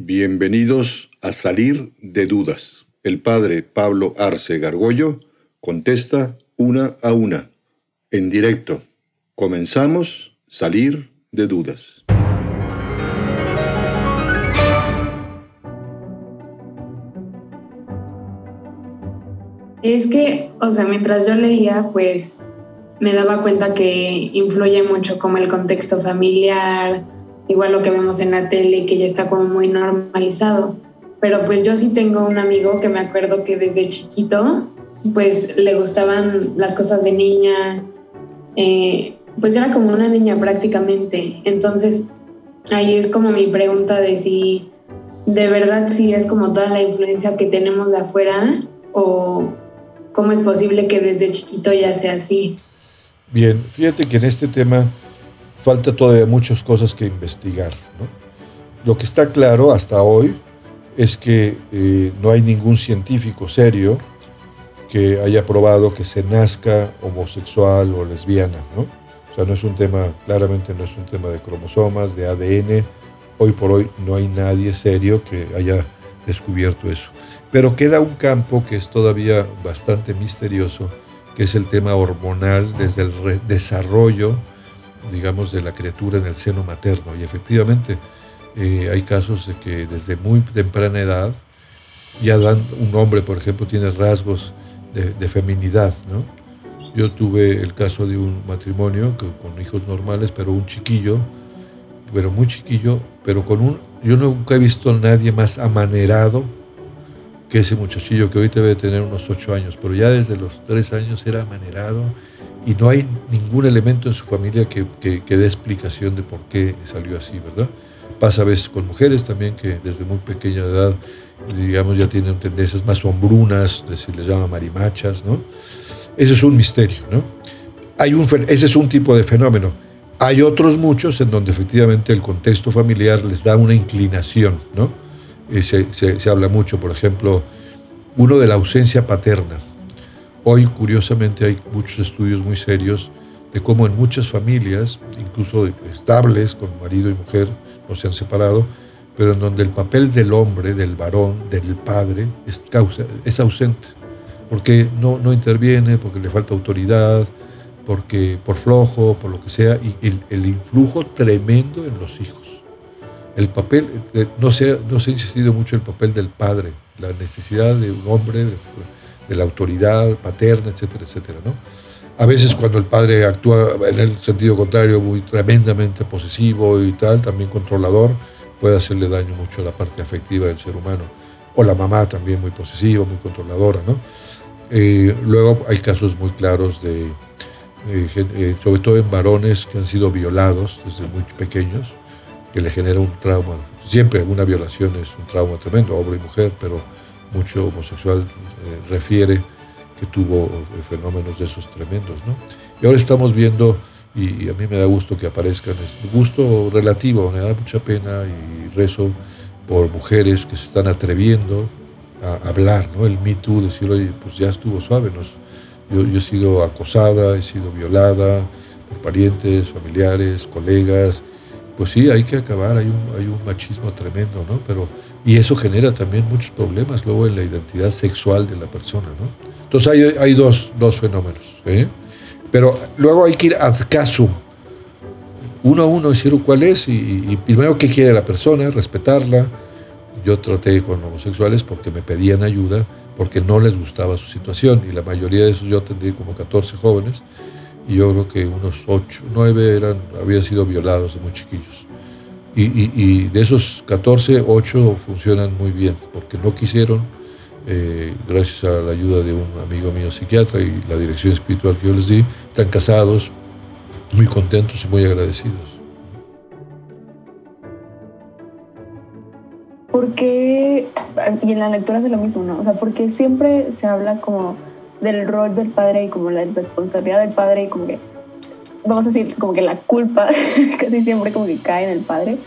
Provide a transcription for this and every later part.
Bienvenidos a Salir de Dudas. El padre Pablo Arce Gargollo contesta una a una, en directo. Comenzamos Salir de Dudas. Es que, o sea, mientras yo leía, pues me daba cuenta que influye mucho como el contexto familiar, igual lo que vemos en la tele, que ya está como muy normalizado. Pero pues yo sí tengo un amigo que me acuerdo que desde chiquito, pues le gustaban las cosas de niña, eh, pues era como una niña prácticamente. Entonces ahí es como mi pregunta de si de verdad sí es como toda la influencia que tenemos de afuera o cómo es posible que desde chiquito ya sea así. Bien, fíjate que en este tema falta todavía muchas cosas que investigar. Lo que está claro hasta hoy es que eh, no hay ningún científico serio que haya probado que se nazca homosexual o lesbiana. ¿no? O sea, no es un tema, claramente no es un tema de cromosomas, de ADN. Hoy por hoy no hay nadie serio que haya descubierto eso. Pero queda un campo que es todavía bastante misterioso, que es el tema hormonal desde el desarrollo digamos, de la criatura en el seno materno. Y efectivamente eh, hay casos de que desde muy temprana edad ya dan, un hombre, por ejemplo, tiene rasgos de, feminidad. ¿no? Yo tuve el caso de un matrimonio con hijos normales, pero un chiquillo, pero muy chiquillo, pero con un... Yo nunca he visto a nadie más amanerado que ese muchachillo que hoy debe tener unos ocho años, pero ya desde los tres años era amanerado y no hay ningún elemento en su familia que, que, dé explicación de por qué salió así, ¿verdad? Pasa a veces con mujeres también que desde muy pequeña edad, digamos, ya tienen tendencias más sombrunas, se les llama marimachas, ¿no? Ese es un misterio, ¿no? Hay un, ese es un tipo de fenómeno. Hay otros muchos en donde efectivamente el contexto familiar les da una inclinación, ¿no? Eh, se, se, se habla mucho, por ejemplo, uno de la ausencia paterna. Hoy, curiosamente, hay muchos estudios muy serios de cómo en muchas familias, incluso estables, con marido y mujer, no se han separado, pero en donde el papel del hombre, del varón, del padre, es, causa, es ausente, porque no, no interviene, porque le falta autoridad, porque por flojo, por lo que sea, y el, influjo tremendo en los hijos. El papel, eh, no se, no se ha insistido mucho el papel del padre, la necesidad de un hombre, la autoridad paterna, etcétera, etcétera. ¿no? A veces cuando el padre actúa en el sentido contrario, muy tremendamente posesivo y tal, también controlador, puede hacerle daño mucho a la parte afectiva del ser humano. O la mamá también muy posesiva, muy controladora. ¿no? Eh, luego hay casos muy claros de, eh, eh, sobre todo en varones que han sido violados desde muy pequeños, que le genera un trauma. Siempre una violación es un trauma tremendo, hombre y mujer, pero mucho homosexual eh, refiere que tuvo eh, fenómenos de esos tremendos. ¿no? Y ahora estamos viendo, y, a mí me da gusto que aparezcan, es gusto relativo, me da mucha pena y rezo por mujeres que se están atreviendo a hablar, ¿no? el Me Too, decir, oye, pues ya estuvo suave, yo, yo he sido acosada, he sido violada por parientes, familiares, colegas, pues sí, hay que acabar, hay un, hay un machismo tremendo, ¿no? Pero, y eso genera también muchos problemas luego en la identidad sexual de la persona, ¿no? Entonces hay, hay dos, dos, fenómenos, ¿eh? Pero luego hay que ir ad caso, uno a uno, decir cuál es, y, primero qué quiere la persona, respetarla. Yo traté con homosexuales porque me pedían ayuda, porque no les gustaba su situación, y la mayoría de esos yo atendí como 14 jóvenes, y yo creo que unos ocho, nueve eran, habían sido violados de muy chiquillos. Y, de esos 14, 8 funcionan muy bien, porque no quisieron, eh, gracias a la ayuda de un amigo mío psiquiatra y la dirección espiritual que yo les di, están casados, muy contentos y muy agradecidos. ¿Por qué, y en la lectura es lo mismo, ¿no? O sea, porque siempre se habla como del rol del padre y como la responsabilidad del padre y como que, vamos a decir, como que la culpa casi siempre como que cae en el padre.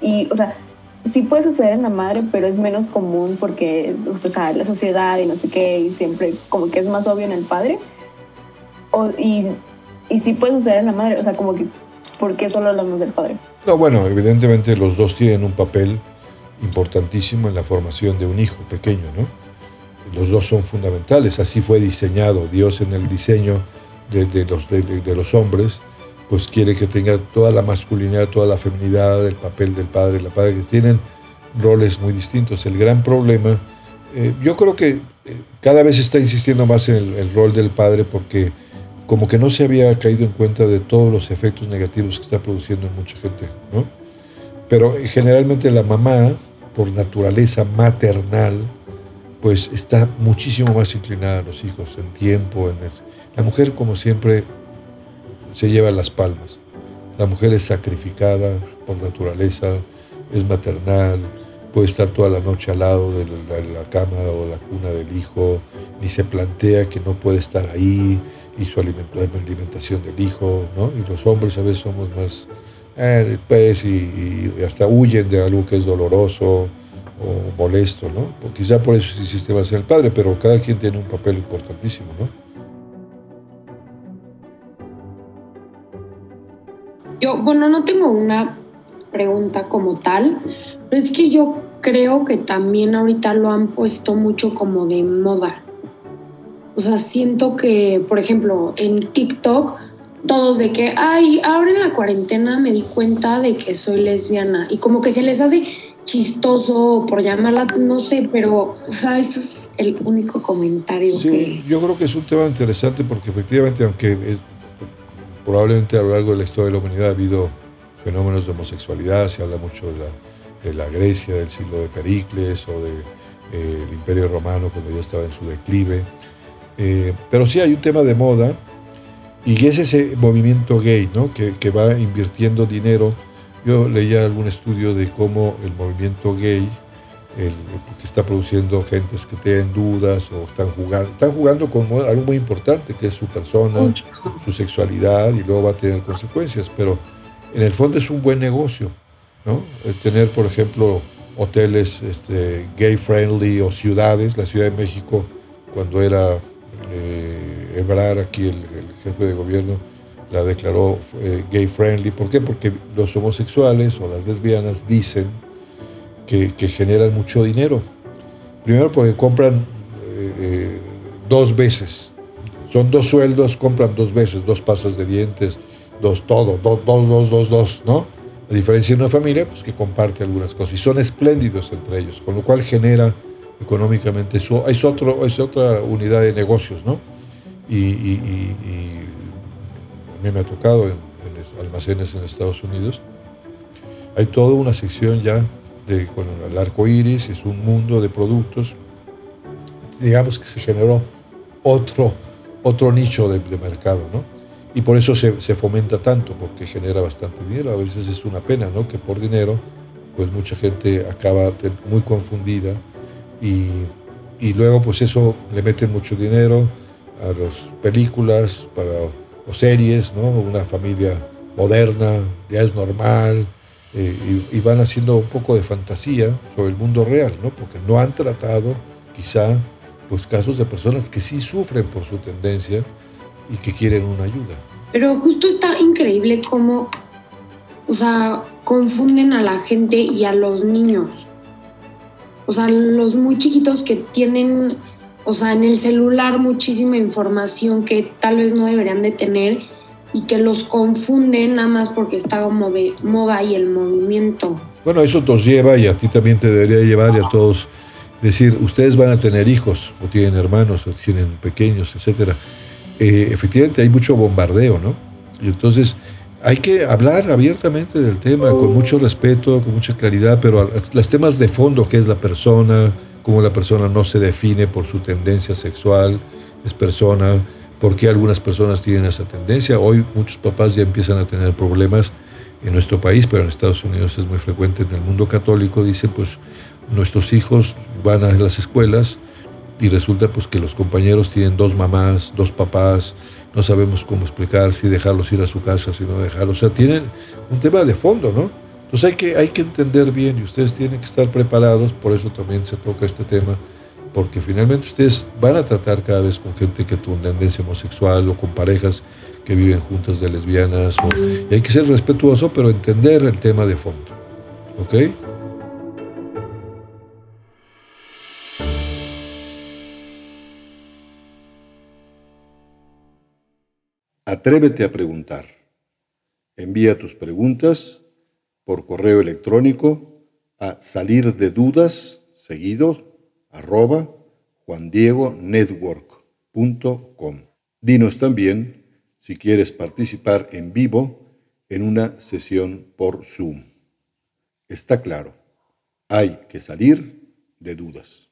Y, o sea, sí puede suceder en la madre, pero es menos común porque usted sabe, la sociedad y no sé qué, y siempre como que es más obvio en el padre. O, y, y sí puede suceder en la madre, o sea, como que, ¿por qué solo hablamos del padre? No, bueno, evidentemente los dos tienen un papel importantísimo en la formación de un hijo pequeño, ¿no? Los dos son fundamentales, así fue diseñado Dios en el diseño de, los, de, los hombres, pues quiere que tenga toda la masculinidad, toda la feminidad, el papel del padre, la padre, que tienen roles muy distintos. El gran problema, eh, yo creo que eh, cada vez está insistiendo más en el, el, rol del padre porque como que no se había caído en cuenta de todos los efectos negativos que está produciendo en mucha gente, ¿no? Pero generalmente la mamá, por naturaleza maternal, pues está muchísimo más inclinada a los hijos en tiempo. En La mujer, como siempre, se lleva las palmas. La mujer es sacrificada por naturaleza, es maternal, puede estar toda la noche al lado de la, cama o la cuna del hijo, ni se plantea que no puede estar ahí, y su alimentación del hijo, ¿no? Y los hombres a veces somos más eh, pues, y, hasta huyen de algo que es doloroso o molesto, ¿no? quizá por eso insiste más en el padre, pero cada quien tiene un papel importantísimo, ¿no? Yo, bueno, no tengo una pregunta como tal, pero es que yo creo que también ahorita lo han puesto mucho como de moda. O sea, siento que, por ejemplo, en TikTok todos de que, ay, ahora en la cuarentena me di cuenta de que soy lesbiana y como que se les hace chistoso por llamarla, no sé, pero, o sea, eso es el único comentario sí, Yo creo que es un tema interesante porque efectivamente, aunque probablemente a lo largo de la historia de la humanidad ha habido fenómenos de homosexualidad, se habla mucho de la, Grecia del siglo de Pericles o del de, eh, Imperio Romano cuando ya estaba en su declive. Eh, pero sí hay un tema de moda y es ese movimiento gay, ¿no? Que, que, va invirtiendo dinero. Yo leía algún estudio de cómo el movimiento gay, el, que está produciendo gentes que tienen dudas o están jugando, están jugando con algo muy importante, que es su persona, su sexualidad, y luego va a tener consecuencias. Pero en el fondo es un buen negocio, ¿no? tener, por ejemplo, hoteles este, gay friendly o ciudades, la Ciudad de México, cuando era eh, Ebrar, aquí el, jefe de gobierno, la declaró eh, gay friendly. ¿Por qué? Porque los homosexuales o las lesbianas dicen que, generan mucho dinero. Primero porque compran eh, dos veces. Son dos sueldos, compran dos veces, dos pasas de dientes, dos todo, dos, dos, dos, dos, dos, ¿no? La diferencia de una familia, pues que comparte algunas cosas. Y son espléndidos entre ellos, con lo cual genera económicamente. Eso, es, otro, es otra unidad de negocios, ¿no? Y, a mí me ha tocado en, almacenes en Estados Unidos. Hay toda una sección ya de, con el arco iris, es un mundo de productos. Digamos que se generó otro, otro nicho de, mercado, ¿no? Y por eso se, se, fomenta tanto, porque genera bastante dinero. A veces es una pena, ¿no? Que por dinero, pues mucha gente acaba muy confundida y, luego pues eso le mete mucho dinero a las películas, para, o series, ¿no? Una familia moderna, ya es normal, eh, y, van haciendo un poco de fantasía sobre el mundo real, ¿no? Porque no han tratado quizá pues casos de personas que sí sufren por su tendencia y que quieren una ayuda. Pero justo está increíble cómo, o sea, confunden a la gente y a los niños. O sea, los muy chiquitos que tienen, o sea, en el celular muchísima información que tal vez no deberían de tener y que los confunden nada más porque está como de moda y el movimiento. Bueno, eso nos lleva y a ti también te debería llevar y a todos decir, ustedes van a tener hijos o tienen hermanos o tienen pequeños, etcétera. Eh, efectivamente hay mucho bombardeo, ¿no? Y entonces hay que hablar abiertamente del tema, con mucho respeto, con mucha claridad, pero los temas de fondo, que es la persona, cómo la persona no se define por su tendencia sexual, es persona, por qué algunas personas tienen esa tendencia. Hoy muchos papás ya empiezan a tener problemas en nuestro país, pero en Estados Unidos es muy frecuente. En el mundo católico dicen, pues nuestros hijos van a las escuelas y resulta pues que los compañeros tienen dos mamás, dos papás, no sabemos cómo explicar si dejarlos ir a su casa, si no dejarlos. O sea, tienen un tema de fondo, ¿no? Entonces hay que, hay que entender bien y ustedes tienen que estar preparados, por eso también se toca este tema, porque finalmente ustedes van a tratar cada vez con gente que tuvo tendencia homosexual o con parejas que viven juntas de lesbianas. Y hay que ser respetuoso, pero entender el tema de fondo. ¿Ok? Atrévete a preguntar. Envía tus preguntas por correo electrónico a salir de dudas seguido arroba juandiegonetwork.com. Dinos también si quieres participar en vivo en una sesión por Zoom. Está claro, hay que salir de dudas.